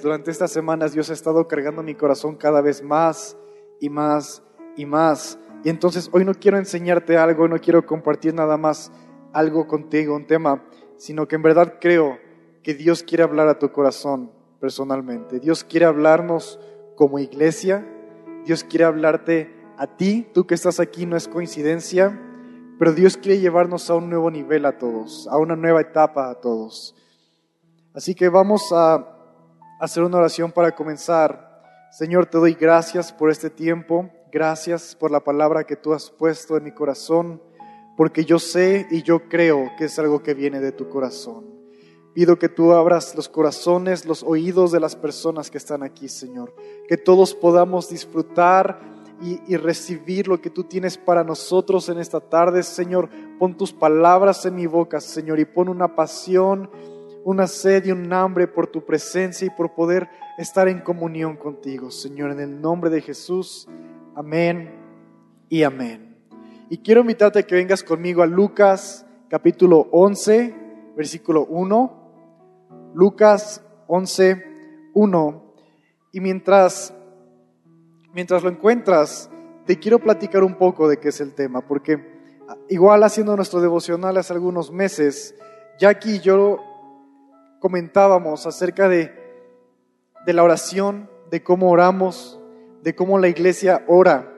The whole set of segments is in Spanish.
Durante estas semanas Dios ha estado cargando mi corazón cada vez más y más y más. Y entonces hoy no quiero enseñarte algo, no quiero compartir nada más algo contigo, un tema, sino que en verdad creo que Dios quiere hablar a tu corazón personalmente. Dios quiere hablarnos como iglesia. Dios quiere hablarte a ti, tú que estás aquí, no es coincidencia, pero Dios quiere llevarnos a un nuevo nivel a todos, a una nueva etapa a todos. Así que vamos a hacer una oración para comenzar. Señor, te doy gracias por este tiempo, gracias por la palabra que tú has puesto en mi corazón, porque yo sé y yo creo que es algo que viene de tu corazón. Pido que tú abras los corazones, los oídos de las personas que están aquí, Señor, que todos podamos disfrutar y, recibir lo que tú tienes para nosotros en esta tarde, Señor. Pon tus palabras en mi boca, Señor, y pon una pasión una sed y un hambre por tu presencia y por poder estar en comunión contigo, Señor, en el nombre de Jesús. Amén y amén. Y quiero invitarte a que vengas conmigo a Lucas capítulo 11, versículo 1. Lucas 11, 1. Y mientras, mientras lo encuentras, te quiero platicar un poco de qué es el tema, porque igual haciendo nuestro devocional hace algunos meses, Jackie y yo comentábamos acerca de, de la oración, de cómo oramos, de cómo la iglesia ora.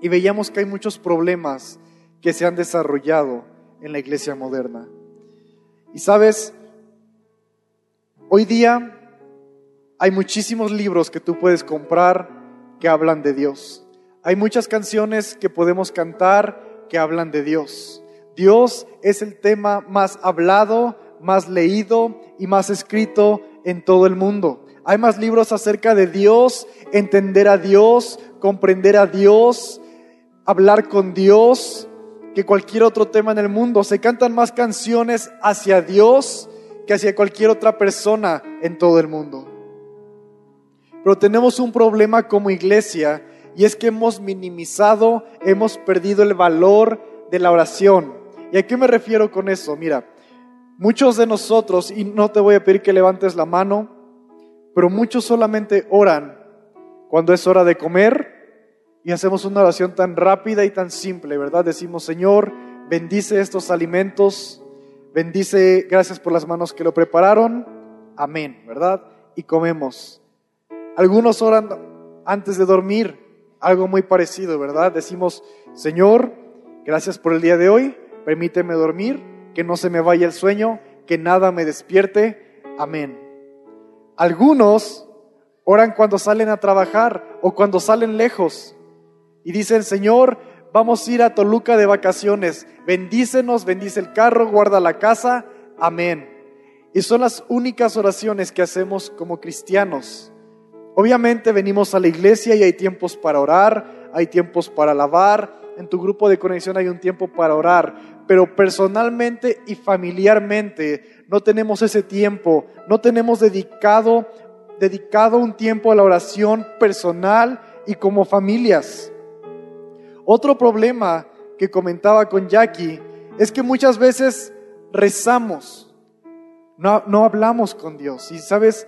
Y veíamos que hay muchos problemas que se han desarrollado en la iglesia moderna. Y sabes, hoy día hay muchísimos libros que tú puedes comprar que hablan de Dios. Hay muchas canciones que podemos cantar que hablan de Dios. Dios es el tema más hablado, más leído y más escrito en todo el mundo. Hay más libros acerca de Dios, entender a Dios, comprender a Dios, hablar con Dios, que cualquier otro tema en el mundo. Se cantan más canciones hacia Dios que hacia cualquier otra persona en todo el mundo. Pero tenemos un problema como iglesia y es que hemos minimizado, hemos perdido el valor de la oración. ¿Y a qué me refiero con eso? Mira, Muchos de nosotros, y no te voy a pedir que levantes la mano, pero muchos solamente oran cuando es hora de comer y hacemos una oración tan rápida y tan simple, ¿verdad? Decimos, Señor, bendice estos alimentos, bendice, gracias por las manos que lo prepararon, amén, ¿verdad? Y comemos. Algunos oran antes de dormir, algo muy parecido, ¿verdad? Decimos, Señor, gracias por el día de hoy, permíteme dormir que no se me vaya el sueño, que nada me despierte. Amén. Algunos oran cuando salen a trabajar o cuando salen lejos y dicen, Señor, vamos a ir a Toluca de vacaciones, bendícenos, bendice el carro, guarda la casa. Amén. Y son las únicas oraciones que hacemos como cristianos. Obviamente venimos a la iglesia y hay tiempos para orar, hay tiempos para alabar, en tu grupo de conexión hay un tiempo para orar, pero personalmente y familiarmente no tenemos ese tiempo, no tenemos dedicado, dedicado un tiempo a la oración personal y como familias. Otro problema que comentaba con Jackie es que muchas veces rezamos, no, no hablamos con Dios. Y sabes,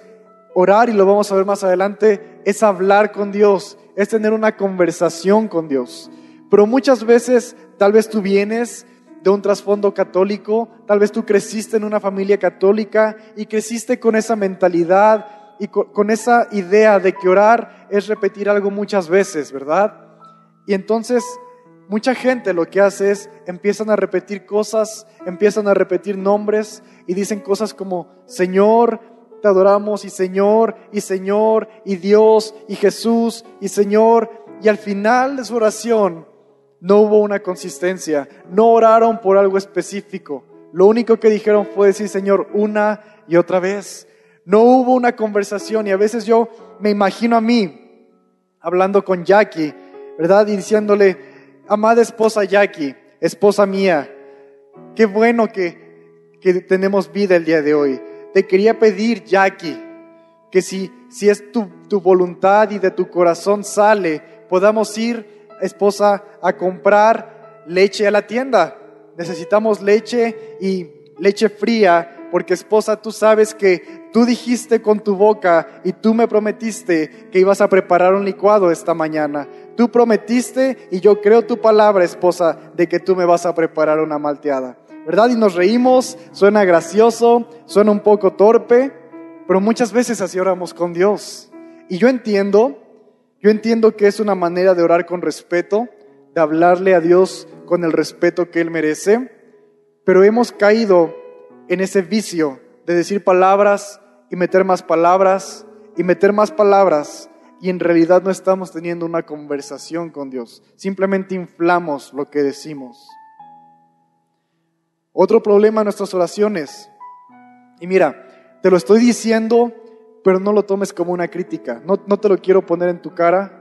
orar, y lo vamos a ver más adelante, es hablar con Dios, es tener una conversación con Dios. Pero muchas veces tal vez tú vienes de un trasfondo católico, tal vez tú creciste en una familia católica y creciste con esa mentalidad y con, esa idea de que orar es repetir algo muchas veces, ¿verdad? Y entonces mucha gente lo que hace es empiezan a repetir cosas, empiezan a repetir nombres y dicen cosas como Señor, te adoramos y Señor, y Señor, y Dios, y Jesús, y Señor, y al final de su oración no hubo una consistencia, no oraron por algo específico. Lo único que dijeron fue decir, Señor, una y otra vez. No hubo una conversación y a veces yo me imagino a mí hablando con Jackie, ¿verdad? Y diciéndole, amada esposa Jackie, esposa mía, qué bueno que, que tenemos vida el día de hoy. Te quería pedir, Jackie, que si, si es tu, tu voluntad y de tu corazón sale, podamos ir esposa, a comprar leche a la tienda. Necesitamos leche y leche fría, porque esposa, tú sabes que tú dijiste con tu boca y tú me prometiste que ibas a preparar un licuado esta mañana. Tú prometiste y yo creo tu palabra, esposa, de que tú me vas a preparar una malteada. ¿Verdad? Y nos reímos, suena gracioso, suena un poco torpe, pero muchas veces así oramos con Dios. Y yo entiendo, yo entiendo que es una manera de orar con respeto, de hablarle a Dios con el respeto que Él merece, pero hemos caído en ese vicio de decir palabras y meter más palabras y meter más palabras y en realidad no estamos teniendo una conversación con Dios. Simplemente inflamos lo que decimos. Otro problema en nuestras oraciones. Y mira, te lo estoy diciendo, pero no lo tomes como una crítica. No, no te lo quiero poner en tu cara.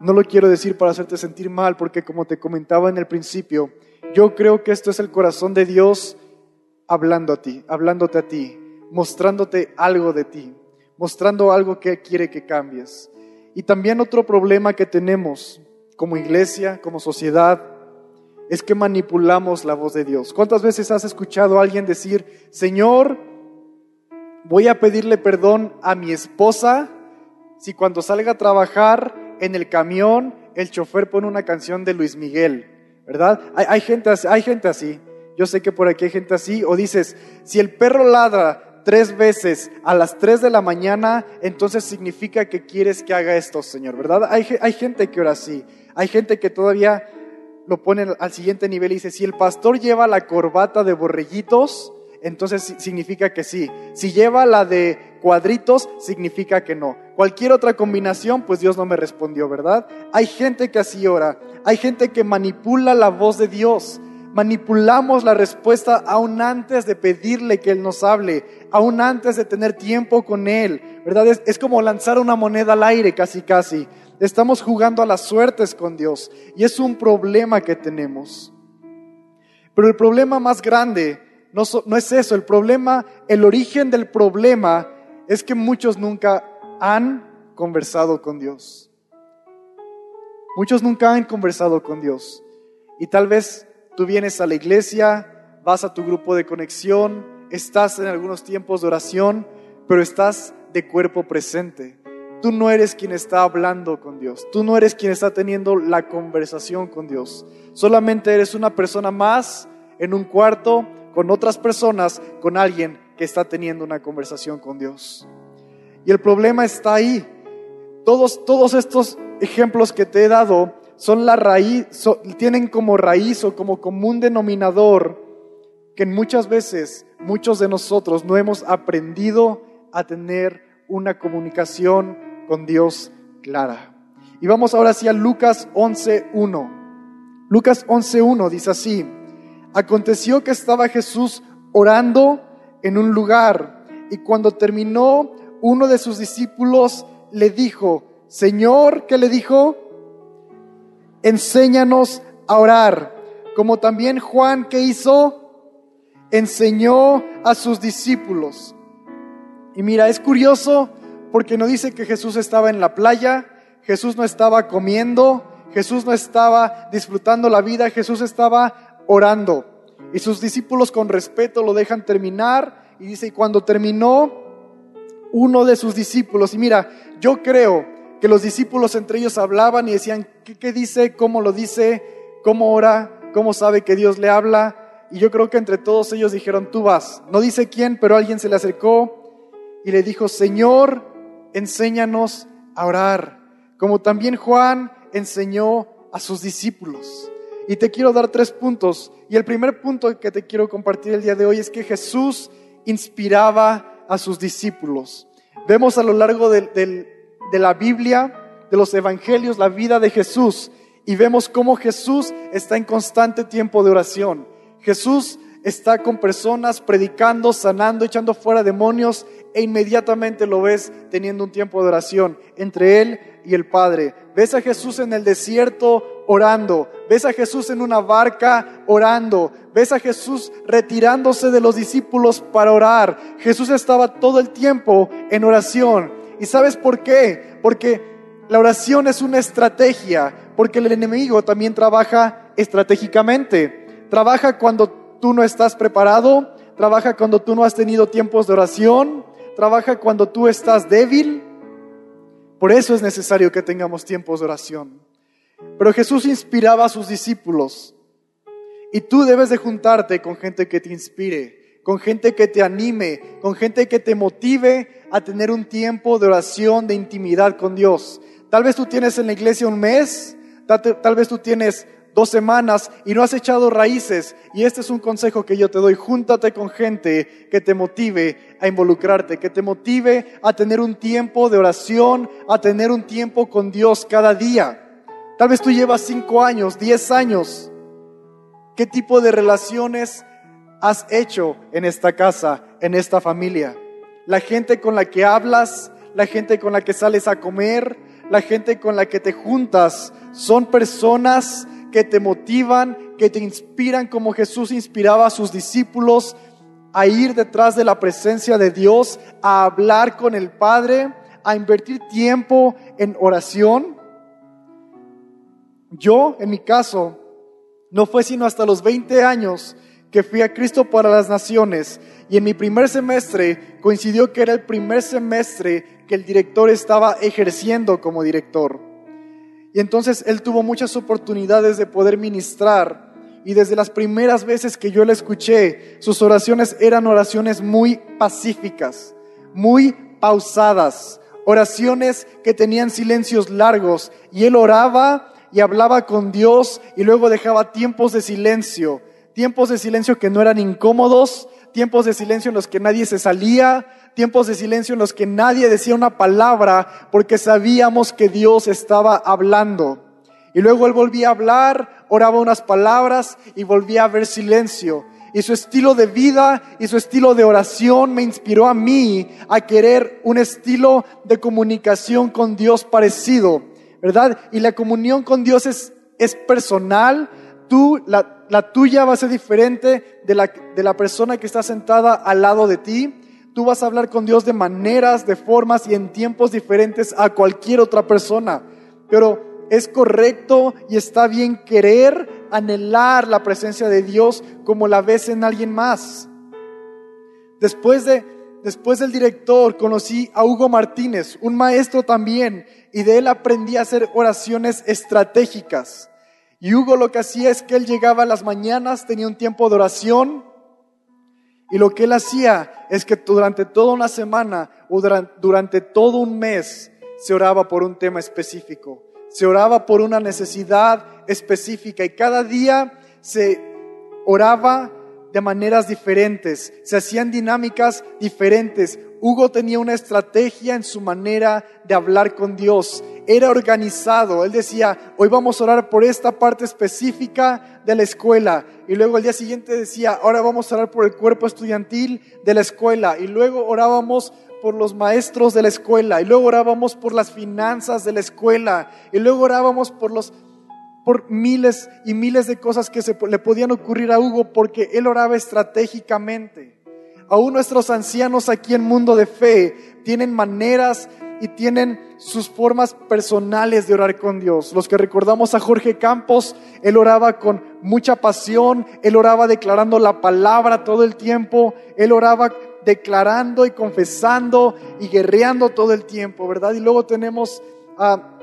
No lo quiero decir para hacerte sentir mal, porque como te comentaba en el principio, yo creo que esto es el corazón de Dios hablando a ti, hablándote a ti, mostrándote algo de ti, mostrando algo que quiere que cambies. Y también otro problema que tenemos como iglesia, como sociedad, es que manipulamos la voz de Dios. ¿Cuántas veces has escuchado a alguien decir, Señor, voy a pedirle perdón a mi esposa si cuando salga a trabajar en el camión el chofer pone una canción de Luis Miguel? ¿Verdad? Hay, gente, hay gente así. Yo sé que por aquí hay gente así. O dices, si el perro ladra tres veces a las tres de la mañana, entonces significa que quieres que haga esto, Señor, ¿verdad? Hay, hay gente que ora así, hay gente que todavía lo pone al siguiente nivel y dice, si el pastor lleva la corbata de borreguitos, entonces significa que sí. Si lleva la de cuadritos, significa que no. Cualquier otra combinación, pues Dios no me respondió, ¿verdad? Hay gente que así ora, hay gente que manipula la voz de Dios manipulamos la respuesta aún antes de pedirle que Él nos hable, aún antes de tener tiempo con Él, ¿verdad? Es, como lanzar una moneda al aire casi casi. Estamos jugando a las suertes con Dios y es un problema que tenemos. Pero el problema más grande no, es eso, el problema, el origen del problema es que muchos nunca han conversado con Dios. Muchos nunca han conversado con Dios. Y tal vez Tú vienes a la iglesia, vas a tu grupo de conexión, estás en algunos tiempos de oración, pero estás de cuerpo presente. Tú no eres quien está hablando con Dios. Tú no eres quien está teniendo la conversación con Dios. Solamente eres una persona más en un cuarto con otras personas, con alguien que está teniendo una conversación con Dios. Y el problema está ahí. Todos, todos estos ejemplos que te he dado son la raíz, tienen como raíz o como común denominador que muchas veces muchos de nosotros no hemos aprendido a tener una comunicación con Dios clara. Y vamos ahora hacia Lucas 11.1. Lucas 11.1 dice así, aconteció que estaba Jesús orando en un lugar y cuando terminó uno de sus discípulos le dijo, Señor, ¿qué le dijo? enséñanos a orar, como también Juan que hizo, enseñó a sus discípulos. Y mira, es curioso porque no dice que Jesús estaba en la playa, Jesús no estaba comiendo, Jesús no estaba disfrutando la vida, Jesús estaba orando. Y sus discípulos con respeto lo dejan terminar y dice, y cuando terminó, uno de sus discípulos, y mira, yo creo que los discípulos entre ellos hablaban y decían, ¿qué, dice? ¿Cómo lo dice? ¿Cómo ora? ¿Cómo sabe que Dios le habla? Y yo creo que entre todos ellos dijeron, tú vas. No dice quién, pero alguien se le acercó y le dijo, Señor, enséñanos a orar, como también Juan enseñó a sus discípulos. Y te quiero dar tres puntos. Y el primer punto que te quiero compartir el día de hoy es que Jesús inspiraba a sus discípulos. Vemos a lo largo de la Biblia, de los evangelios, la vida de Jesús y vemos cómo Jesús está en constante tiempo de oración. Jesús está con personas predicando, sanando, echando fuera demonios e inmediatamente lo ves teniendo un tiempo de oración entre él y el Padre. Ves a Jesús en el desierto orando, ves a Jesús en una barca orando, ves a Jesús retirándose de los discípulos para orar. Jesús estaba todo el tiempo en oración. ¿Y sabes por qué? Porque la oración es una estrategia, porque el enemigo también trabaja estratégicamente. Trabaja cuando tú no estás preparado, trabaja cuando tú no has tenido tiempos de oración, trabaja cuando tú estás débil. Por eso es necesario que tengamos tiempos de oración. Pero Jesús inspiraba a sus discípulos. Y tú debes de juntarte con gente que te inspire, con gente que te anime, con gente que te motive a tener un tiempo de oración, de intimidad con Dios. Tal vez tú tienes en la iglesia un mes, tal, vez tú tienes dos semanas y no has echado raíces. Y este es un consejo que yo te doy. Júntate con gente que te motive a involucrarte, que te motive a tener un tiempo de oración, a tener un tiempo con Dios cada día. Tal vez tú llevas cinco años, diez años. ¿Qué tipo de relaciones has hecho en esta casa, en esta familia? La gente con la que hablas, la gente con la que sales a comer, la gente con la que te juntas, son personas que te motivan, que te inspiran como Jesús inspiraba a sus discípulos a ir detrás de la presencia de Dios, a hablar con el Padre, a invertir tiempo en oración. Yo, en mi caso, no fue sino hasta los 20 años que fui a Cristo para las Naciones y en mi primer semestre coincidió que era el primer semestre que el director estaba ejerciendo como director. Y entonces él tuvo muchas oportunidades de poder ministrar. Y desde las primeras veces que yo le escuché, sus oraciones eran oraciones muy pacíficas, muy pausadas, oraciones que tenían silencios largos. Y él oraba y hablaba con Dios y luego dejaba tiempos de silencio, tiempos de silencio que no eran incómodos, tiempos de silencio en los que nadie se salía, tiempos de silencio en los que nadie decía una palabra porque sabíamos que Dios estaba hablando. Y luego él volvía a hablar, oraba unas palabras y volvía a haber silencio. Y su estilo de vida y su estilo de oración me inspiró a mí a querer un estilo de comunicación con Dios parecido. ¿verdad? Y la comunión con Dios es, es personal. Tú, la, la, tuya va a ser diferente de la, de la persona que está sentada al lado de ti. Tú vas a hablar con Dios de maneras, de formas y en tiempos diferentes a cualquier otra persona. Pero es correcto y está bien querer anhelar la presencia de Dios como la ves en alguien más. Después de después del director conocí a Hugo Martínez, un maestro también, y de él aprendí a hacer oraciones estratégicas. Y Hugo lo que hacía es que él llegaba a las mañanas, tenía un tiempo de oración, y lo que él hacía es que durante toda una semana o durante todo un mes se oraba por un tema específico, se oraba por una necesidad específica y cada día se oraba de maneras diferentes, se hacían dinámicas diferentes. Hugo tenía una estrategia en su manera de hablar con Dios. Era organizado. Él decía, hoy vamos a orar por esta parte específica de la escuela. Y luego el día siguiente decía, ahora vamos a orar por el cuerpo estudiantil de la escuela. Y luego orábamos por los maestros de la escuela. Y luego orábamos por las finanzas de la escuela. Y luego orábamos por los por miles y miles de cosas que se le podían ocurrir a Hugo porque él oraba estratégicamente. Aún nuestros ancianos aquí en Mundo de Fe tienen maneras y tienen sus formas personales de orar con Dios. Los que recordamos a Jorge Campos, él oraba con mucha pasión, él oraba declarando la palabra todo el tiempo, él oraba declarando y confesando y guerreando todo el tiempo, ¿verdad? Y luego tenemos a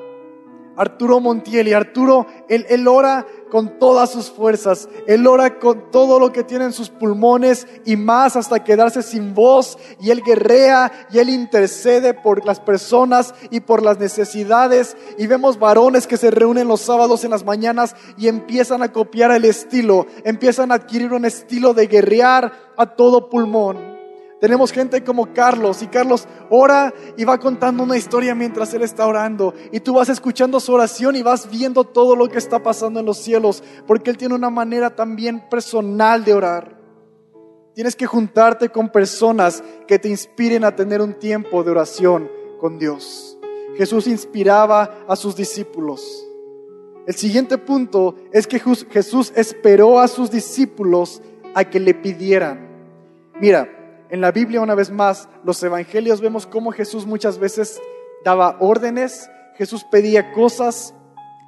Arturo Montiel. Y Arturo, él, ora con todas sus fuerzas. Él ora con todo lo que tiene en sus pulmones y más hasta quedarse sin voz. Y él guerrea y él intercede por las personas y por las necesidades. Y vemos varones que se reúnen los sábados en las mañanas y empiezan a copiar el estilo. Empiezan a adquirir un estilo de guerrear a todo pulmón. Tenemos gente como Carlos y Carlos ora y va contando una historia mientras él está orando y tú vas escuchando su oración y vas viendo todo lo que está pasando en los cielos porque él tiene una manera también personal de orar. Tienes que juntarte con personas que te inspiren a tener un tiempo de oración con Dios. Jesús inspiraba a sus discípulos. El siguiente punto es que Jesús esperó a sus discípulos a que le pidieran. Mira, en la Biblia, una vez más, los evangelios vemos cómo Jesús muchas veces daba órdenes, Jesús pedía cosas,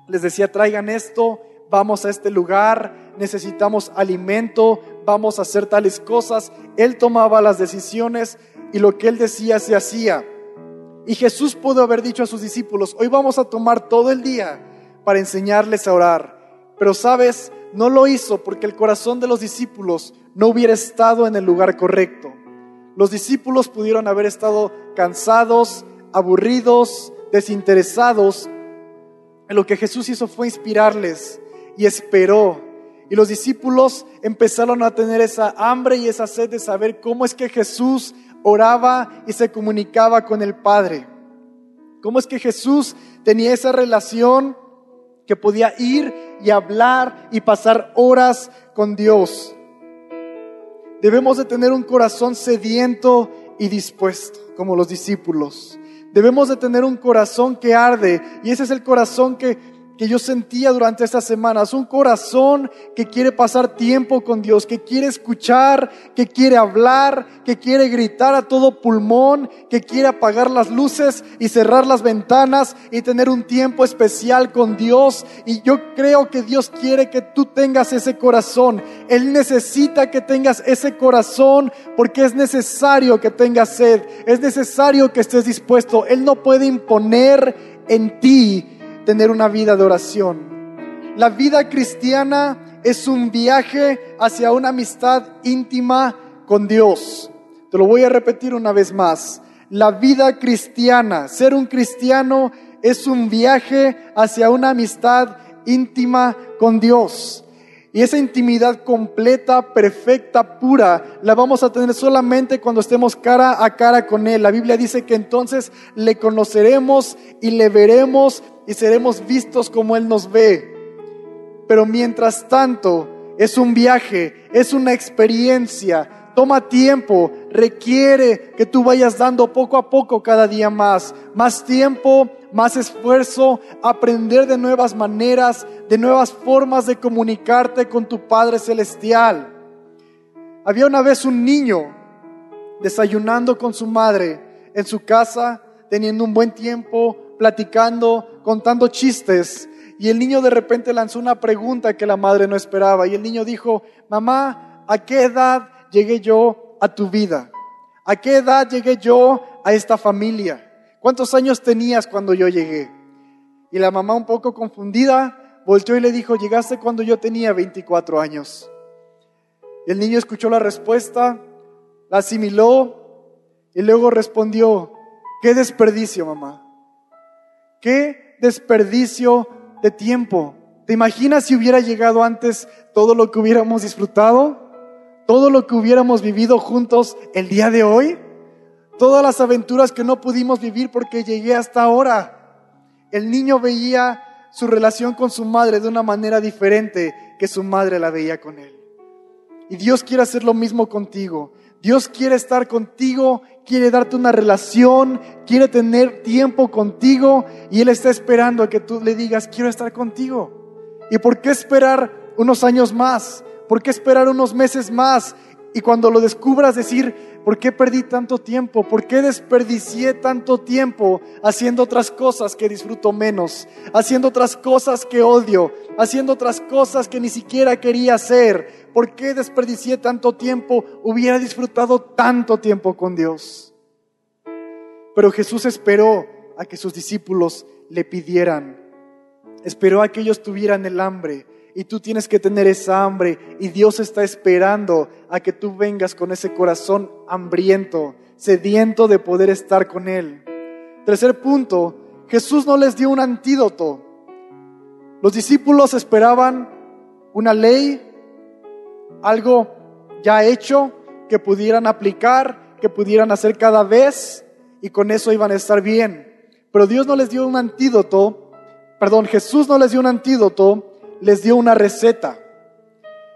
les decía, traigan esto, vamos a este lugar, necesitamos alimento, vamos a hacer tales cosas. Él tomaba las decisiones. y lo que él decía se hacía. Y Jesús pudo haber dicho a sus discípulos, hoy vamos a tomar todo el día para enseñarles a orar. Pero sabes, no lo hizo porque el corazón de los discípulos no hubiera estado en el lugar correcto. Los discípulos pudieron haber estado cansados, aburridos, desinteresados. lo que Jesús hizo fue inspirarles y esperó. Y los discípulos empezaron a tener esa hambre y esa sed de saber cómo es que Jesús oraba y se comunicaba con el Padre. ¿Cómo es que Jesús tenía esa relación que podía ir y hablar y pasar horas con Dios? Debemos de tener un corazón sediento y dispuesto, como los discípulos. Debemos de tener un corazón que arde y ese es el corazón que que yo sentía durante estas semanas, un corazón que quiere pasar tiempo con Dios, que quiere escuchar, que quiere hablar, que quiere gritar a todo pulmón, que quiere apagar las luces y cerrar las ventanas y tener un tiempo especial con Dios. Y yo creo que Dios quiere que tú tengas ese corazón. Él necesita que tengas ese corazón porque es necesario que tengas sed, es necesario que estés dispuesto. Él no puede imponer en ti tener una vida de oración. La vida cristiana es un viaje hacia una amistad íntima con Dios. Te lo voy a repetir una vez más. La vida cristiana, ser un cristiano, es un viaje hacia una amistad íntima con Dios. Y esa intimidad completa, perfecta, pura, la vamos a tener solamente cuando estemos cara a cara con Él. La Biblia dice que entonces le conoceremos y le veremos y seremos vistos como Él nos ve. Pero mientras tanto, es un viaje, es una experiencia, toma tiempo, requiere que tú vayas dando poco a poco cada día más, más tiempo, más esfuerzo, aprender de nuevas maneras, de nuevas formas de comunicarte con tu Padre Celestial. Había una vez un niño desayunando con su madre en su casa, teniendo un buen tiempo, platicando, contando chistes. Y el niño de repente lanzó una pregunta que la madre no esperaba. Y el niño dijo, mamá, ¿a qué edad llegué yo a tu vida? ¿A qué edad llegué yo a esta familia? ¿Cuántos años tenías cuando yo llegué? Y la mamá un poco confundida volteó y le dijo, llegaste cuando yo tenía 24 años. El niño escuchó la respuesta, la asimiló y luego respondió, qué desperdicio, mamá. Qué desperdicio de tiempo. ¿Te imaginas si hubiera llegado antes todo lo que hubiéramos disfrutado? Todo lo que hubiéramos vivido juntos el día de hoy? Todas las aventuras que no pudimos vivir porque llegué hasta ahora. El niño veía su relación con su madre de una manera diferente que su madre la veía con él. Y Dios quiere hacer lo mismo contigo. Dios quiere estar contigo, quiere darte una relación, quiere tener tiempo contigo y Él está esperando a que tú le digas, quiero estar contigo. ¿Y por qué esperar unos años más? ¿Por qué esperar unos meses más? Y cuando lo descubras decir, ¿Por qué perdí tanto tiempo? ¿Por qué desperdicié tanto tiempo haciendo otras cosas que disfruto menos? Haciendo otras cosas que odio, haciendo otras cosas que ni siquiera quería hacer. ¿Por qué desperdicié tanto tiempo? Hubiera disfrutado tanto tiempo con Dios. Pero Jesús esperó a que sus discípulos le pidieran. Esperó a que ellos tuvieran el hambre y tú tienes que tener esa hambre y Dios está esperando a que tú vengas con ese corazón hambriento, sediento de poder estar con Él. Tercer punto, Jesús no les dio un antídoto. Los discípulos esperaban una ley, algo ya hecho, que pudieran aplicar, que pudieran hacer cada vez y con eso iban a estar bien. Pero Dios no les dio un antídoto, perdón, Jesús no les dio un antídoto les dio una receta.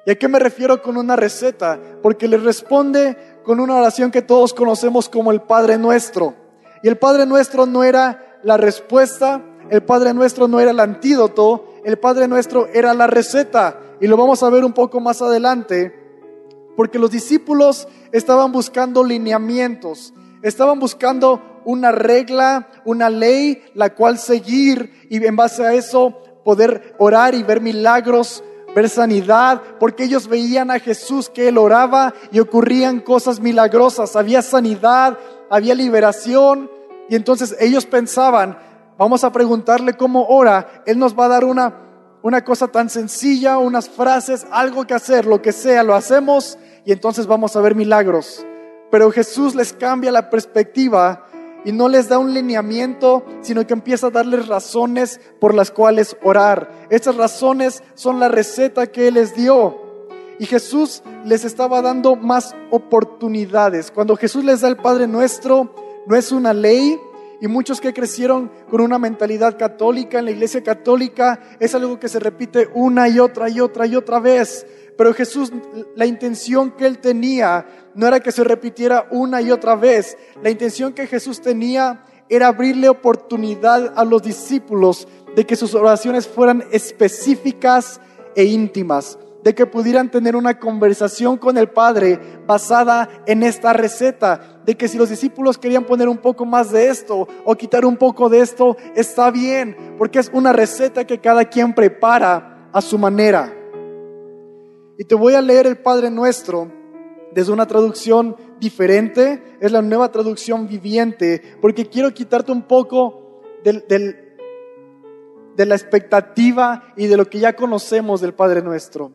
¿Y a qué me refiero con una receta? Porque les responde con una oración que todos conocemos como el Padre Nuestro. Y el Padre Nuestro no era la respuesta, el Padre Nuestro no era el antídoto, el Padre Nuestro era la receta. Y lo vamos a ver un poco más adelante, porque los discípulos estaban buscando lineamientos, estaban buscando una regla, una ley, la cual seguir, y en base a eso poder orar y ver milagros ver sanidad, porque ellos veían a Jesús que él oraba y ocurrían cosas milagrosas, había sanidad, había liberación, y entonces ellos pensaban, vamos a preguntarle cómo ora, él nos va a dar una, una cosa tan sencilla, unas frases, algo que hacer, lo que sea, lo hacemos y entonces vamos a ver milagros. Pero Jesús les cambia la perspectiva y no les da un lineamiento, sino que empieza a darles razones por las cuales orar. Estas razones son la receta que Él les dio. Y Jesús les estaba dando más oportunidades. Cuando Jesús les da el Padre Nuestro, no es una ley. Y muchos que crecieron con una mentalidad católica en la iglesia católica, es algo que se repite una y otra y otra y otra vez. Pero Jesús, la intención que él tenía no era que se repitiera una y otra vez. La intención que Jesús tenía era abrirle oportunidad a los discípulos de que sus oraciones fueran específicas e íntimas, de que pudieran tener una conversación con el Padre basada en esta receta, de que si los discípulos querían poner un poco más de esto o quitar un poco de esto, está bien, porque es una receta que cada quien prepara a su manera. Y te voy a leer el Padre Nuestro desde una traducción diferente, es la nueva traducción viviente, porque quiero quitarte un poco de la expectativa y de lo que ya conocemos del Padre Nuestro.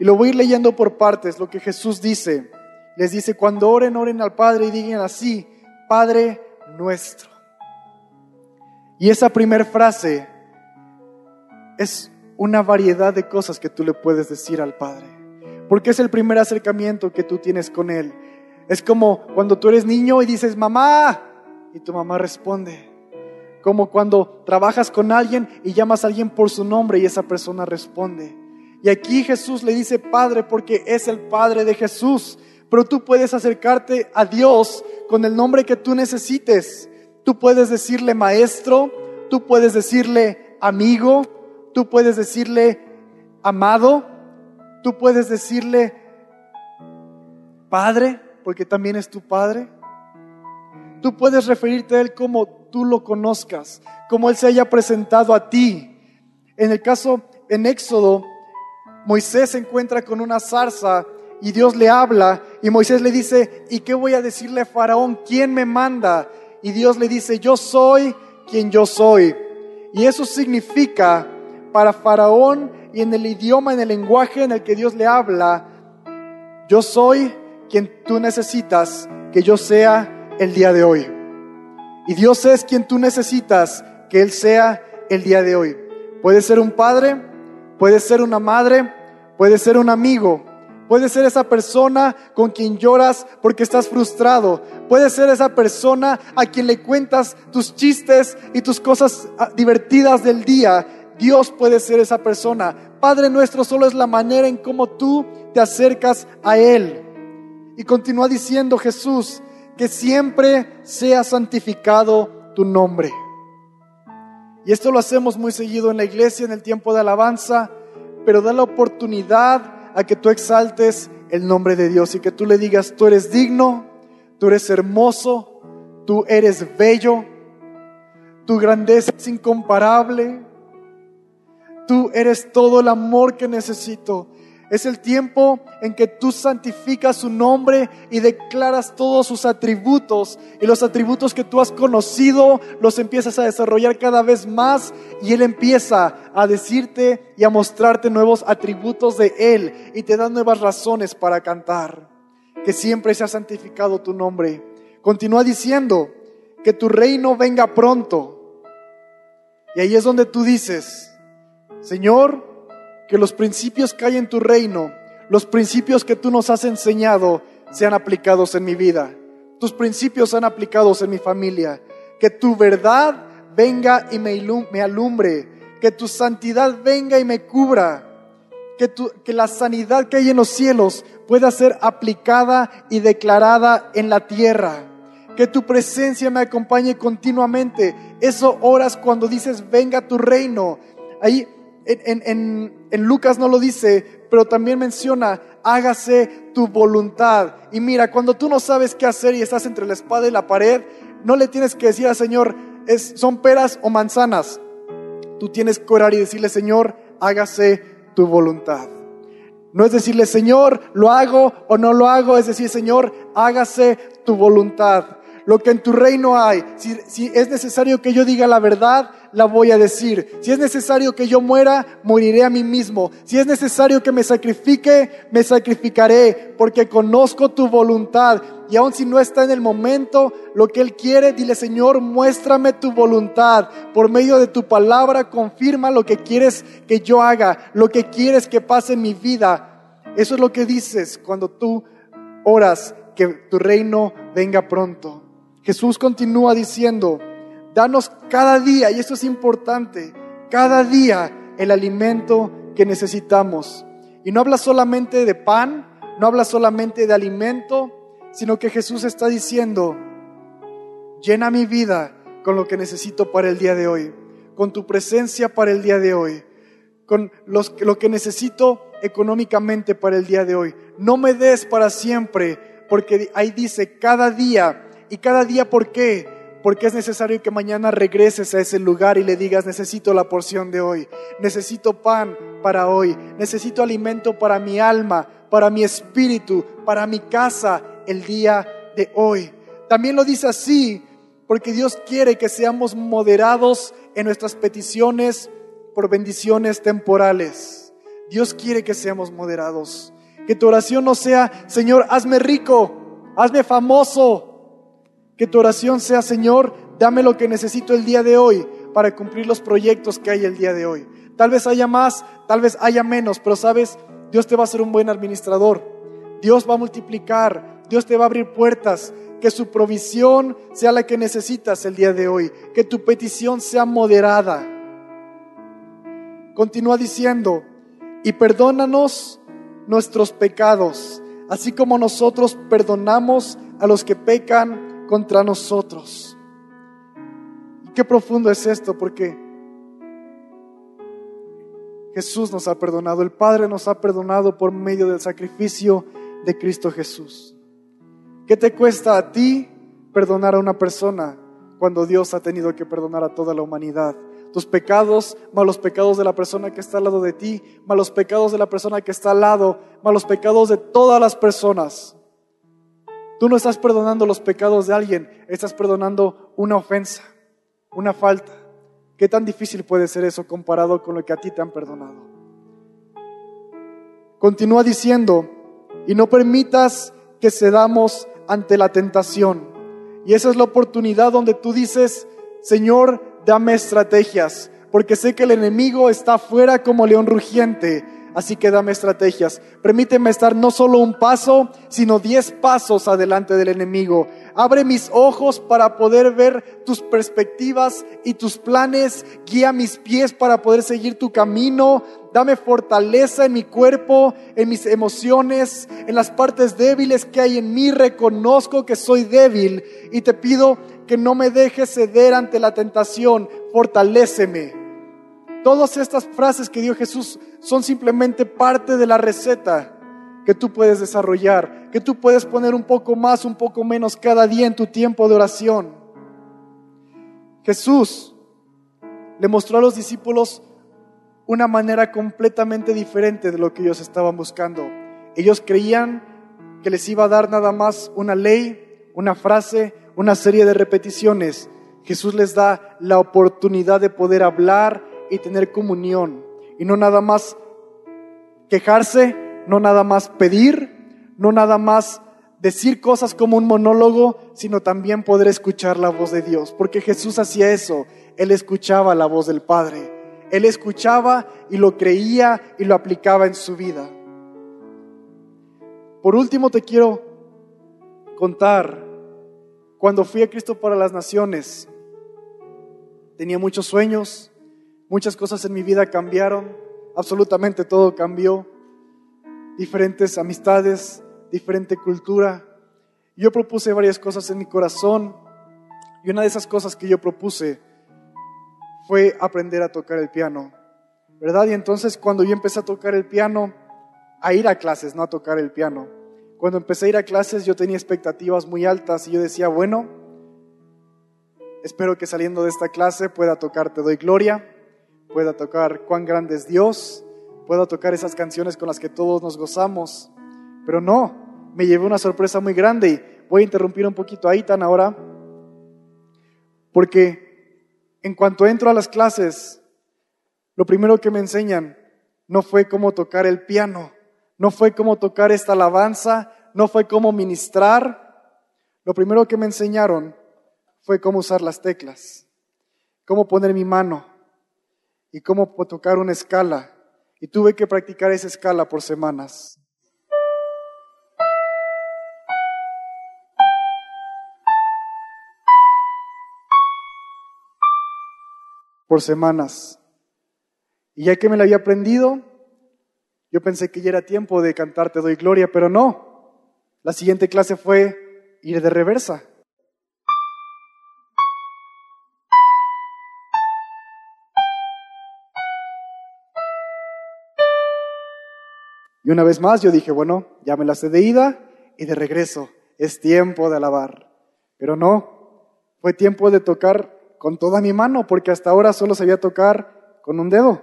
Y lo voy a ir leyendo por partes, lo que Jesús dice. Les dice, cuando oren, oren al Padre y digan así, Padre nuestro. Y esa primera frase es una variedad de cosas que tú le puedes decir al Padre. Porque es el primer acercamiento que tú tienes con Él. Es como cuando tú eres niño y dices, mamá, y tu mamá responde. Como cuando trabajas con alguien y llamas a alguien por su nombre y esa persona responde. Y aquí Jesús le dice Padre porque es el Padre de Jesús. Pero tú puedes acercarte a Dios con el nombre que tú necesites. Tú puedes decirle maestro, tú puedes decirle amigo, Tú puedes decirle amado, tú puedes decirle padre, porque también es tu padre. Tú puedes referirte a Él como tú lo conozcas, como Él se haya presentado a ti. En el caso, en Éxodo, Moisés se encuentra con una zarza y Dios le habla y Moisés le dice, ¿y qué voy a decirle a Faraón? ¿Quién me manda? Y Dios le dice, yo soy quien yo soy. Y eso significa para Faraón y en el idioma, en el lenguaje en el que Dios le habla, yo soy quien tú necesitas que yo sea el día de hoy. Y Dios es quien tú necesitas que Él sea el día de hoy. Puede ser un padre, puede ser una madre, puede ser un amigo, puede ser esa persona con quien lloras porque estás frustrado, puede ser esa persona a quien le cuentas tus chistes y tus cosas ah, divertidas del día Dios puede ser esa persona. Padre nuestro solo es la manera en cómo tú te acercas a Él. Y continúa diciendo Jesús, que siempre sea santificado tu nombre. Y esto lo hacemos muy seguido en la iglesia, en el tiempo de alabanza, pero da la oportunidad a que tú exaltes el nombre de Dios y que tú le digas, tú eres digno, tú eres hermoso, tú eres bello, tu grandeza es incomparable, Tú eres todo el amor que necesito. Es el tiempo en que tú santificas su nombre y declaras todos sus atributos. Y los atributos que tú has conocido los empiezas a desarrollar cada vez más. Y Él empieza a decirte y a mostrarte nuevos atributos de Él. Y te da nuevas razones para cantar. Que siempre se ha santificado tu nombre. Continúa diciendo que tu reino venga pronto. Y ahí es donde tú dices, Señor, que los principios que hay en tu reino, los principios que tú nos has enseñado, sean aplicados en mi vida. Tus principios sean aplicados en mi familia. Que tu verdad venga y me alumbre. Que tu santidad venga y me cubra. Que, que la sanidad que hay en los cielos pueda ser aplicada y declarada en la tierra. Que tu presencia me acompañe continuamente. Eso oras cuando dices, venga tu reino. Ahí en, Lucas no lo dice, pero también menciona, hágase tu voluntad. Y mira, cuando tú no sabes qué hacer y estás entre la espada y la pared, no le tienes que decir al Señor, es, son peras o manzanas. Tú tienes que orar y decirle, Señor, hágase tu voluntad. No es decirle, Señor, lo hago o no lo hago, es decir, Señor, hágase tu voluntad lo que en tu reino hay. Si, es necesario que yo diga la verdad, la voy a decir. Si es necesario que yo muera, moriré a mí mismo. Si es necesario que me sacrifique, me sacrificaré, porque conozco tu voluntad. Y aun si no está en el momento, lo que Él quiere, dile Señor, muéstrame tu voluntad. Por medio de tu palabra, confirma lo que quieres que yo haga, lo que quieres que pase en mi vida. Eso es lo que dices cuando tú oras que tu reino venga pronto. Jesús continúa diciendo, danos cada día, y esto es importante, cada día el alimento que necesitamos. Y no habla solamente de pan, no habla solamente de alimento, sino que Jesús está diciendo, llena mi vida con lo que necesito para el día de hoy, con tu presencia para el día de hoy, con lo que necesito económicamente para el día de hoy. No me des para siempre, porque ahí dice, cada día y cada día, ¿por qué? Porque es necesario que mañana regreses a ese lugar y le digas, necesito la porción de hoy, necesito pan para hoy, necesito alimento para mi alma, para mi espíritu, para mi casa el día de hoy. También lo dice así, porque Dios quiere que seamos moderados en nuestras peticiones por bendiciones temporales. Dios quiere que seamos moderados. Que tu oración no sea, Señor, hazme rico, hazme famoso, que tu oración sea, Señor, dame lo que necesito el día de hoy para cumplir los proyectos que hay el día de hoy. Tal vez haya más, tal vez haya menos, pero sabes, Dios te va a ser un buen administrador. Dios va a multiplicar, Dios te va a abrir puertas. Que su provisión sea la que necesitas el día de hoy. Que tu petición sea moderada. Continúa diciendo, y perdónanos nuestros pecados, así como nosotros perdonamos a los que pecan contra nosotros. Qué profundo es esto, porque Jesús nos ha perdonado, el Padre nos ha perdonado por medio del sacrificio de Cristo Jesús. ¿Qué te cuesta a ti perdonar a una persona cuando Dios ha tenido que perdonar a toda la humanidad? Tus pecados, malos pecados de la persona que está al lado de ti, malos pecados de la persona que está al lado, malos pecados de todas las personas. Tú no estás perdonando los pecados de alguien, estás perdonando una ofensa, una falta. ¿Qué tan difícil puede ser eso comparado con lo que a ti te han perdonado? Continúa diciendo, y no permitas que cedamos ante la tentación. Y esa es la oportunidad donde tú dices, Señor, dame estrategias, porque sé que el enemigo está afuera como león rugiente Así que dame estrategias. Permíteme estar no solo un paso, sino diez pasos adelante del enemigo. Abre mis ojos para poder ver tus perspectivas y tus planes. Guía mis pies para poder seguir tu camino. Dame fortaleza en mi cuerpo, en mis emociones, en las partes débiles que hay en mí. Reconozco que soy débil y te pido que no me dejes ceder ante la tentación. Fortaléceme. Todas estas frases que dio Jesús son simplemente parte de la receta que tú puedes desarrollar, que tú puedes poner un poco más, un poco menos cada día en tu tiempo de oración. Jesús le mostró a los discípulos una manera completamente diferente de lo que ellos estaban buscando. Ellos creían que les iba a dar nada más una ley, una frase, una serie de repeticiones. Jesús les da la oportunidad de poder hablar y tener comunión. Y no nada más quejarse, no nada más pedir, no nada más decir cosas como un monólogo, sino también poder escuchar la voz de Dios. Porque Jesús hacía eso, Él escuchaba la voz del Padre. Él escuchaba y lo creía y lo aplicaba en su vida. Por último te quiero contar, cuando fui a Cristo para las Naciones, tenía muchos sueños, Muchas cosas en mi vida cambiaron, absolutamente todo cambió. Diferentes amistades, diferente cultura. Yo propuse varias cosas en mi corazón y una de esas cosas que yo propuse fue aprender a tocar el piano, ¿verdad? Y entonces cuando yo empecé a tocar el piano, a ir a clases, no a tocar el piano. Cuando empecé a ir a clases yo tenía expectativas muy altas y yo decía, bueno, espero que saliendo de esta clase pueda tocar Te doy gloria pueda tocar cuán grande es Dios, pueda tocar esas canciones con las que todos nos gozamos. Pero no, me llevé una sorpresa muy grande y voy a interrumpir un poquito tan ahora, porque en cuanto entro a las clases, lo primero que me enseñan no fue cómo tocar el piano, no fue cómo tocar esta alabanza, no fue cómo ministrar. Lo primero que me enseñaron fue cómo usar las teclas, cómo poner mi mano y cómo tocar una escala. Y tuve que practicar esa escala por semanas. Por semanas. Y ya que me la había aprendido, yo pensé que ya era tiempo de cantar Te doy gloria, pero no. La siguiente clase fue ir de reversa. Y una vez más yo dije, bueno, ya me la sé de ida y de regreso. Es tiempo de alabar. Pero no, fue tiempo de tocar con toda mi mano, porque hasta ahora solo sabía tocar con un dedo.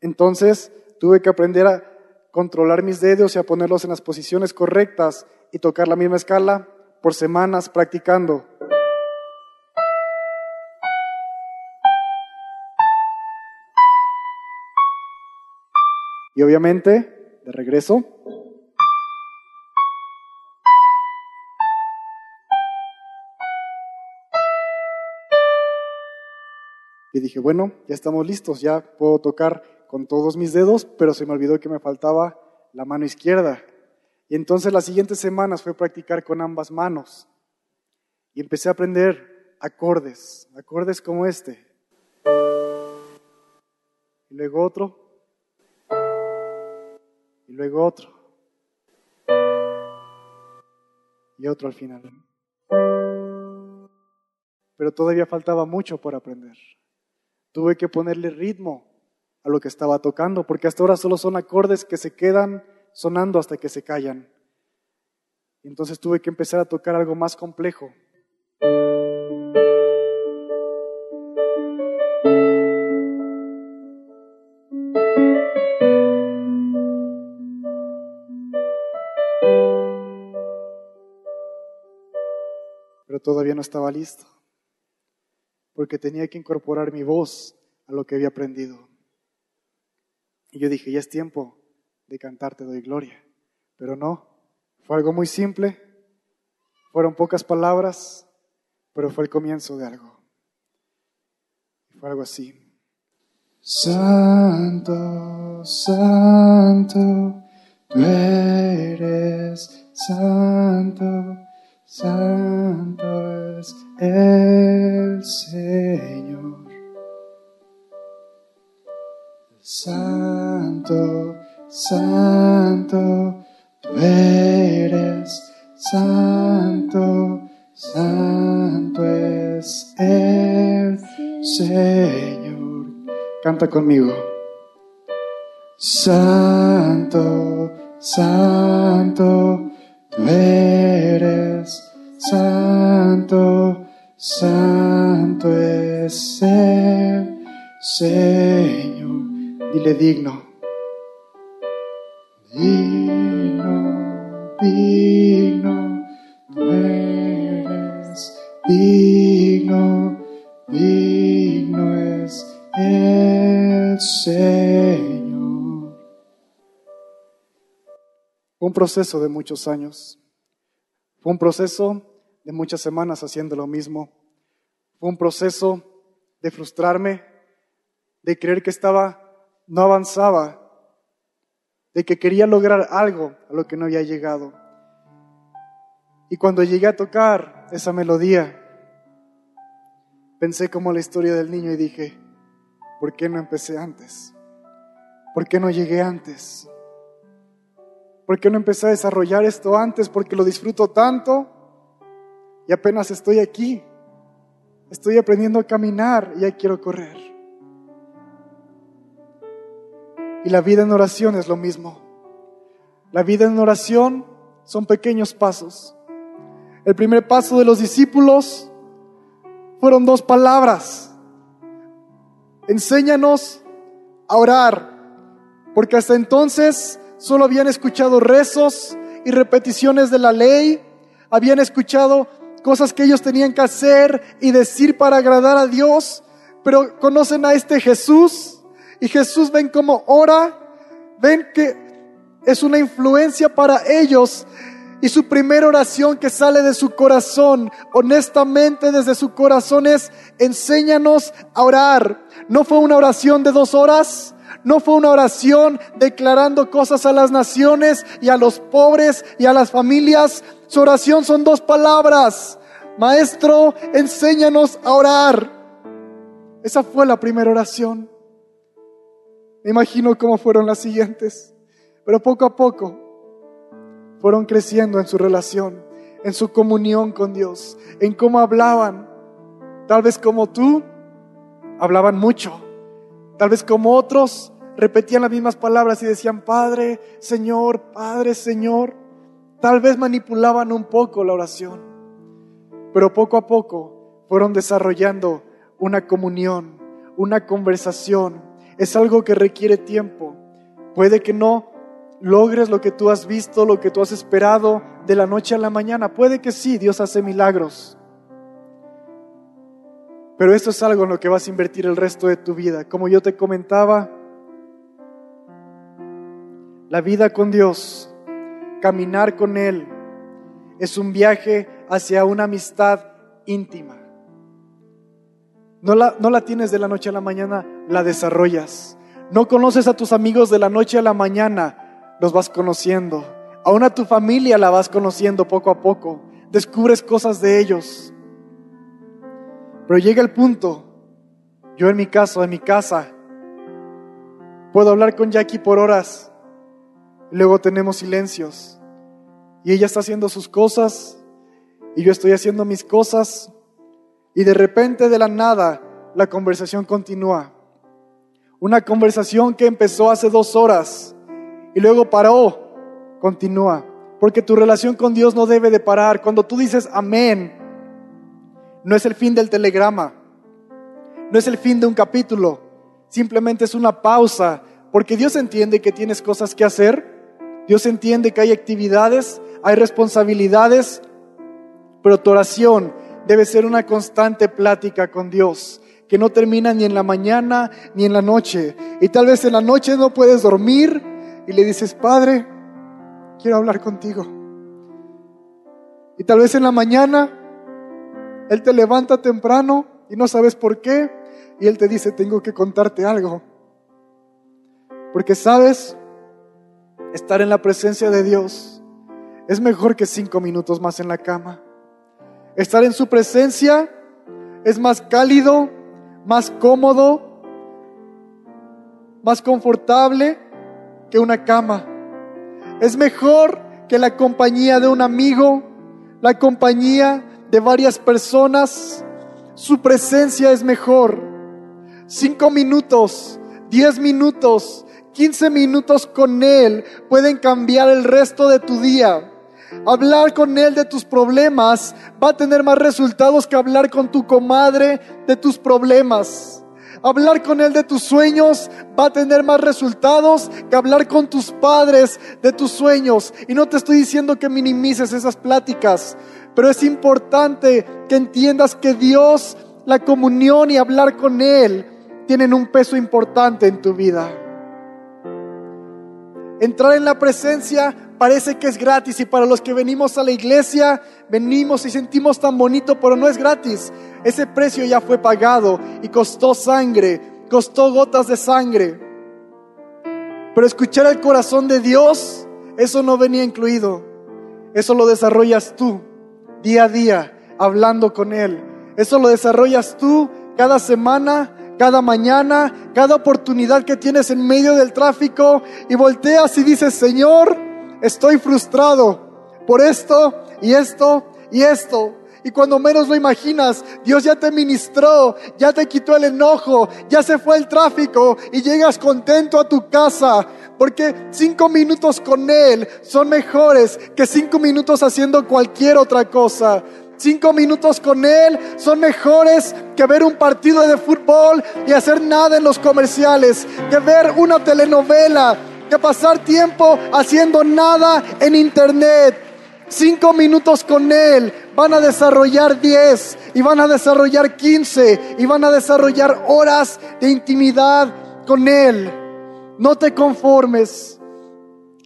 Entonces tuve que aprender a controlar mis dedos y a ponerlos en las posiciones correctas y tocar la misma escala por semanas practicando. Y obviamente, de regreso, Y dije, bueno, ya estamos listos, ya puedo tocar con todos mis dedos, pero se me olvidó que me faltaba la mano izquierda. Y entonces las siguientes semanas fue practicar con ambas manos. Y empecé a aprender acordes, acordes como este. Y luego otro. Y luego otro. Y otro al final. Pero todavía faltaba mucho por aprender. Tuve que ponerle ritmo a lo que estaba tocando, porque hasta ahora solo son acordes que se quedan sonando hasta que se callan. Entonces tuve que empezar a tocar algo más complejo. Todavía no estaba listo porque tenía que incorporar mi voz a lo que había aprendido. Y yo dije, ya es tiempo de cantar Te doy gloria. Pero no, fue algo muy simple, fueron pocas palabras, pero fue el comienzo de algo. Fue algo así. Santo, santo, tú eres santo, santo es el Señor. Santo, santo, tú eres santo, santo es el Señor. Canta conmigo. Santo, santo, tú eres santo, santo es el Señor. Dile digno. Digno, digno, tú eres digno, digno es el Señor. Un proceso de muchos años. Fue un proceso de muchas semanas haciendo lo mismo. Fue un proceso de frustrarme, de creer que estaba, no avanzaba, de que quería lograr algo a lo que no había llegado. Y cuando llegué a tocar esa melodía, pensé como la historia del niño y dije, ¿por qué no empecé antes? ¿Por qué no llegué antes? ¿Por qué no empecé a desarrollar esto antes? Porque lo disfruto tanto y apenas estoy aquí. Estoy aprendiendo a caminar y ya quiero correr. Y la vida en oración es lo mismo. La vida en oración son pequeños pasos. El primer paso de los discípulos fueron dos palabras. Enséñanos a orar porque hasta entonces solo habían escuchado rezos y repeticiones de la ley, habían escuchado cosas que ellos tenían que hacer y decir para agradar a Dios, pero conocen a este Jesús y Jesús ven como ora, ven que es una influencia para ellos. Y su primera oración que sale de su corazón, honestamente desde su corazón es, enséñanos a orar. No fue una oración de dos horas, no fue una oración declarando cosas a las naciones y a los pobres y a las familias. Su oración son dos palabras. Maestro, enséñanos a orar. Esa fue la primera oración. Me imagino cómo fueron las siguientes. Pero poco a poco fueron creciendo en su relación, en su comunión con Dios, en cómo hablaban. Tal vez como tú, hablaban mucho. Tal vez como otros, repetían las mismas palabras y decían, Padre, Señor, Padre, Señor. Tal vez manipulaban un poco la oración, pero poco a poco fueron desarrollando una comunión, una conversación. Es algo que requiere tiempo. Puede que no logres lo que tú has visto, lo que tú has esperado de la noche a la mañana. Puede que sí, Dios hace milagros. Pero esto es algo en lo que vas a invertir el resto de tu vida. Como yo te comentaba, la vida con Dios, caminar con Él, es un viaje hacia una amistad íntima. No la, no la tienes de la noche a la mañana, la desarrollas. No conoces a tus amigos de la noche a la mañana, los vas conociendo. Aún a tu familia la vas conociendo poco a poco. Descubres cosas de ellos. Pero llega el punto, yo en mi caso, en mi casa, puedo hablar con Jackie por horas. Luego tenemos silencios. Y ella está haciendo sus cosas y yo estoy haciendo mis cosas. Y de repente, de la nada, la conversación continúa. Una conversación que empezó hace dos horas y luego paró, continúa. Porque tu relación con Dios no debe de parar. Cuando tú dices amén, no es el fin del telegrama, no es el fin de un capítulo, simplemente es una pausa, porque Dios entiende que tienes cosas que hacer, Dios entiende que hay actividades, hay responsabilidades, pero tu oración debe ser una constante plática con Dios que no termina ni en la mañana ni en la noche. Y tal vez en la noche no puedes dormir y le dices, Padre, quiero hablar contigo. Y tal vez en la mañana Él te levanta temprano y no sabes por qué y Él te dice, tengo que contarte algo. Porque sabes, estar en la presencia de Dios es mejor que cinco minutos más en la cama. Estar en su presencia es más cálido, más cómodo, más confortable que una cama. Es mejor que la compañía de un amigo, la compañía de varias personas. Su presencia es mejor. Cinco minutos, diez minutos, quince minutos con Él pueden cambiar el resto de tu día. Hablar con Él de tus problemas va a tener más resultados que hablar con tu comadre de tus problemas. Hablar con Él de tus sueños va a tener más resultados que hablar con tus padres de tus sueños. Y no te estoy diciendo que minimices esas pláticas, pero es importante que entiendas que Dios, la comunión y hablar con Él tienen un peso importante en tu vida. Entrar en la presencia parece que es gratis y para los que venimos a la iglesia, venimos y sentimos tan bonito, pero no es gratis. Ese precio ya fue pagado y costó sangre, costó gotas de sangre. Pero escuchar el corazón de Dios, eso no venía incluido. Eso lo desarrollas tú día a día, hablando con Él. Eso lo desarrollas tú cada semana, cada mañana, cada oportunidad que tienes en medio del tráfico y volteas y dices, Señor, estoy frustrado por esto y esto y esto. Y cuando menos lo imaginas, Dios ya te ministró, ya te quitó el enojo, ya se fue el tráfico y llegas contento a tu casa. Porque cinco minutos con Él son mejores que cinco minutos haciendo cualquier otra cosa. Cinco minutos con Él son mejores que ver un partido de fútbol y hacer nada en los comerciales, que ver una telenovela, que pasar tiempo haciendo nada en internet. Cinco minutos con Él van a desarrollar diez y van a desarrollar quince y van a desarrollar horas de intimidad con Él. No te conformes.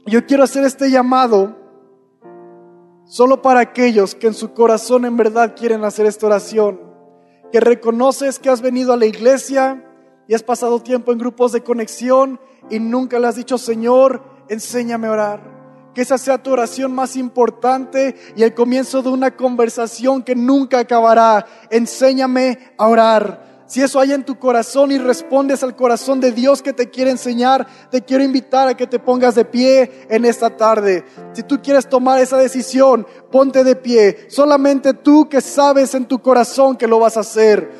Yo quiero hacer este llamado solo para aquellos que en su corazón en verdad quieren hacer esta oración, que reconoces que has venido a la iglesia y has pasado tiempo en grupos de conexión y nunca le has dicho, Señor, enséñame a orar. Que esa sea tu oración más importante y el comienzo de una conversación que nunca acabará. Enséñame a orar. Si eso hay en tu corazón y respondes al corazón de Dios que te quiere enseñar, te quiero invitar a que te pongas de pie en esta tarde. Si tú quieres tomar esa decisión, ponte de pie. Solamente tú que sabes en tu corazón que lo vas a hacer.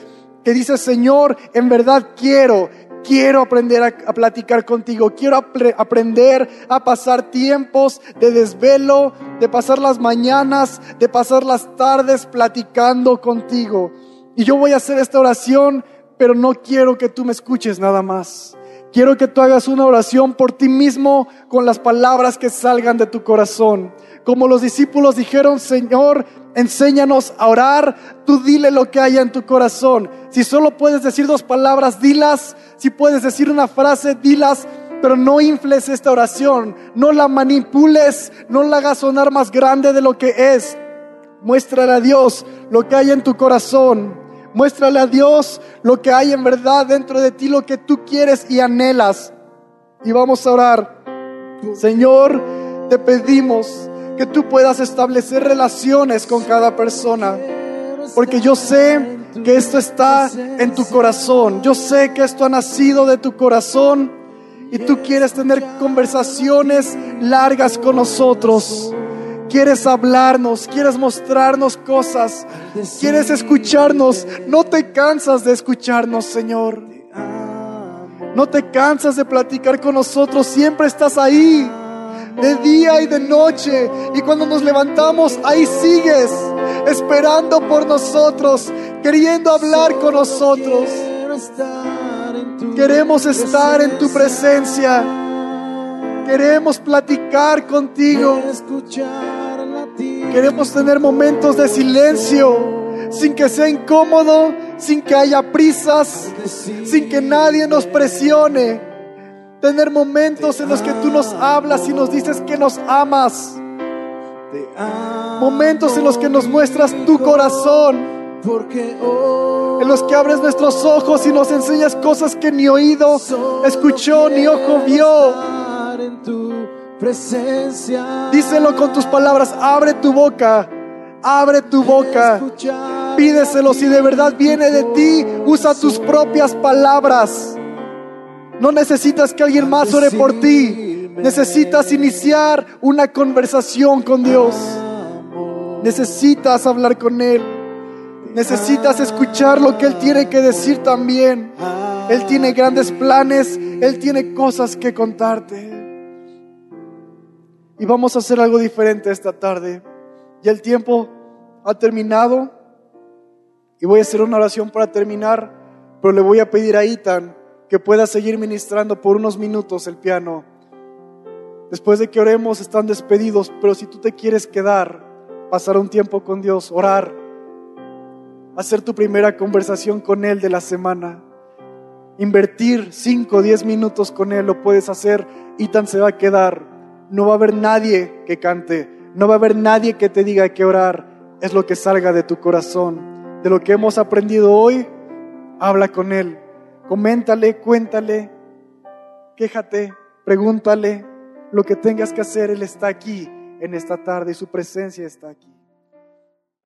Que dices, Señor, en verdad quiero, Quiero aprender a, platicar contigo. Quiero aprender a pasar tiempos de desvelo, de pasar las mañanas, de pasar las tardes platicando contigo. Y yo voy a hacer esta oración, pero no quiero que tú me escuches nada más. Quiero que tú hagas una oración por ti mismo con las palabras que salgan de tu corazón. Como los discípulos dijeron, Señor, enséñanos a orar, tú dile lo que haya en tu corazón. Si solo puedes decir dos palabras, dilas. Si puedes decir una frase, dilas. Pero no infles esta oración, no la manipules, no la hagas sonar más grande de lo que es. Muéstrale a Dios lo que hay en tu corazón. Muéstrale a Dios lo que hay en verdad dentro de ti, lo que tú quieres y anhelas. Y vamos a orar. Señor, te pedimos que tú puedas establecer relaciones con cada persona. Porque yo sé que esto está en tu corazón. Yo sé que esto ha nacido de tu corazón y tú quieres tener conversaciones largas con nosotros. Quieres hablarnos, quieres mostrarnos cosas, quieres escucharnos. No te cansas de escucharnos, Señor. No te cansas de platicar con nosotros, siempre estás ahí de día y de noche. Y cuando nos levantamos, ahí sigues, esperando por nosotros, queriendo hablar con nosotros. Queremos estar en tu presencia. Queremos platicar contigo. Queremos tener momentos de silencio sin que sea incómodo, sin que haya prisas, sin que nadie nos presione tener momentos en los que tú nos hablas y nos dices que nos amas. Momentos en los que nos muestras tu corazón. En los que abres nuestros ojos y nos enseñas cosas que ni oído escuchó, ni ojo vio. Díselo con tus palabras, abre tu boca, abre tu boca, pídeselo si de verdad viene de ti, usa tus propias palabras. No necesitas que alguien más ore por ti. Necesitas iniciar una conversación con Dios. Necesitas hablar con Él. Necesitas escuchar lo que Él tiene que decir también. Él tiene grandes planes. Él tiene cosas que contarte. Y vamos a hacer algo diferente esta tarde. Ya el tiempo ha terminado. Y voy a hacer una oración para terminar. Pero le voy a pedir a Itan que pueda seguir ministrando por unos minutos el piano. Después de que oremos, están despedidos, pero si tú te quieres quedar, pasar un tiempo con Dios, orar, hacer tu primera conversación con Él de la semana, invertir 5 o 10 minutos con Él, lo puedes hacer y tan se va a quedar. No va a haber nadie que cante, no va a haber nadie que te diga que orar, es lo que salga de tu corazón. De lo que hemos aprendido hoy, habla con Él coméntale, cuéntale, quéjate, pregúntale lo que tengas que hacer. Él está aquí en esta tarde y su presencia está aquí.